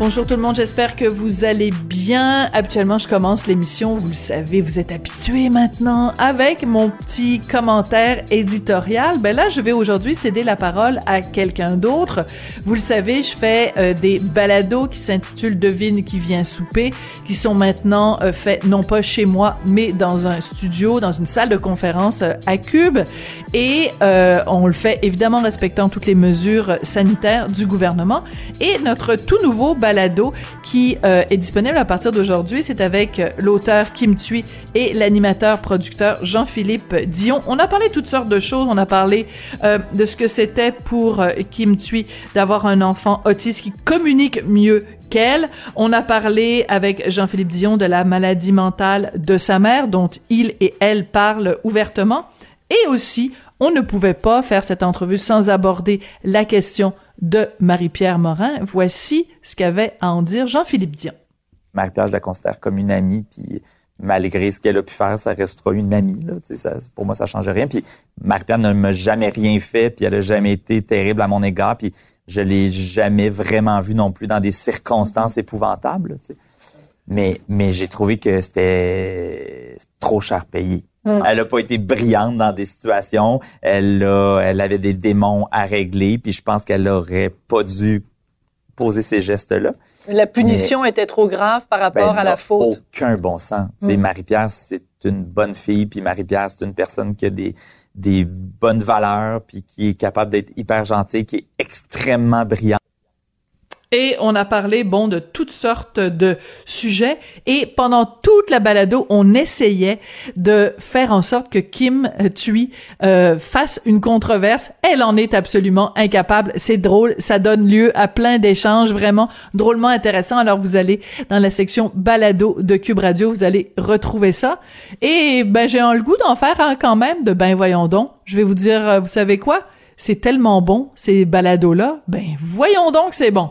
Bonjour tout le monde, j'espère que vous allez bien. Habituellement, je commence l'émission, vous le savez, vous êtes habitués maintenant, avec mon petit commentaire éditorial. Ben là, je vais aujourd'hui céder la parole à quelqu'un d'autre. Vous le savez, je fais euh, des balados qui s'intitulent Devine qui vient souper, qui sont maintenant euh, faits non pas chez moi, mais dans un studio, dans une salle de conférence euh, à Cube. Et on le fait évidemment respectant toutes les mesures sanitaires du gouvernement. Et notre tout nouveau qui euh, est disponible à partir d'aujourd'hui. C'est avec euh, l'auteur Kim Thuy et l'animateur-producteur Jean-Philippe Dion. On a parlé de toutes sortes de choses. On a parlé euh, de ce que c'était pour Kim Thuy d'avoir un enfant autiste qui communique mieux qu'elle. On a parlé avec Jean-Philippe Dion de la maladie mentale de sa mère, dont il et elle parlent ouvertement. Et aussi, on ne pouvait pas faire cette entrevue sans aborder la question de Marie-Pierre Morin. Voici ce qu'avait à en dire Jean-Philippe Dion. Marie-Pierre, je la considère comme une amie, puis malgré ce qu'elle a pu faire, ça restera une amie. Là, ça, pour moi, ça change rien. Puis Marie-Pierre ne m'a jamais rien fait, puis elle a jamais été terrible à mon égard, puis je l'ai jamais vraiment vue non plus dans des circonstances épouvantables. Mais, mais j'ai trouvé que c'était trop cher payé. Mm. Elle a pas été brillante dans des situations. Elle a, elle avait des démons à régler, puis je pense qu'elle aurait pas dû poser ces gestes-là. La punition était trop grave par rapport ben, à la faute. Aucun bon sens. Mm. Marie-Pierre, c'est une bonne fille, puis Marie-Pierre, c'est une personne qui a des des bonnes valeurs, puis qui est capable d'être hyper gentille, qui est extrêmement brillante. Et on a parlé, bon, de toutes sortes de sujets. Et pendant toute la balado, on essayait de faire en sorte que Kim Thuy euh, fasse une controverse. Elle en est absolument incapable. C'est drôle. Ça donne lieu à plein d'échanges vraiment drôlement intéressants. Alors, vous allez dans la section balado de Cube Radio, vous allez retrouver ça. Et ben, j'ai le goût d'en faire quand même de ben voyons donc. Je vais vous dire, euh, vous savez quoi? C'est tellement bon, ces balados-là. Ben, voyons donc, c'est bon.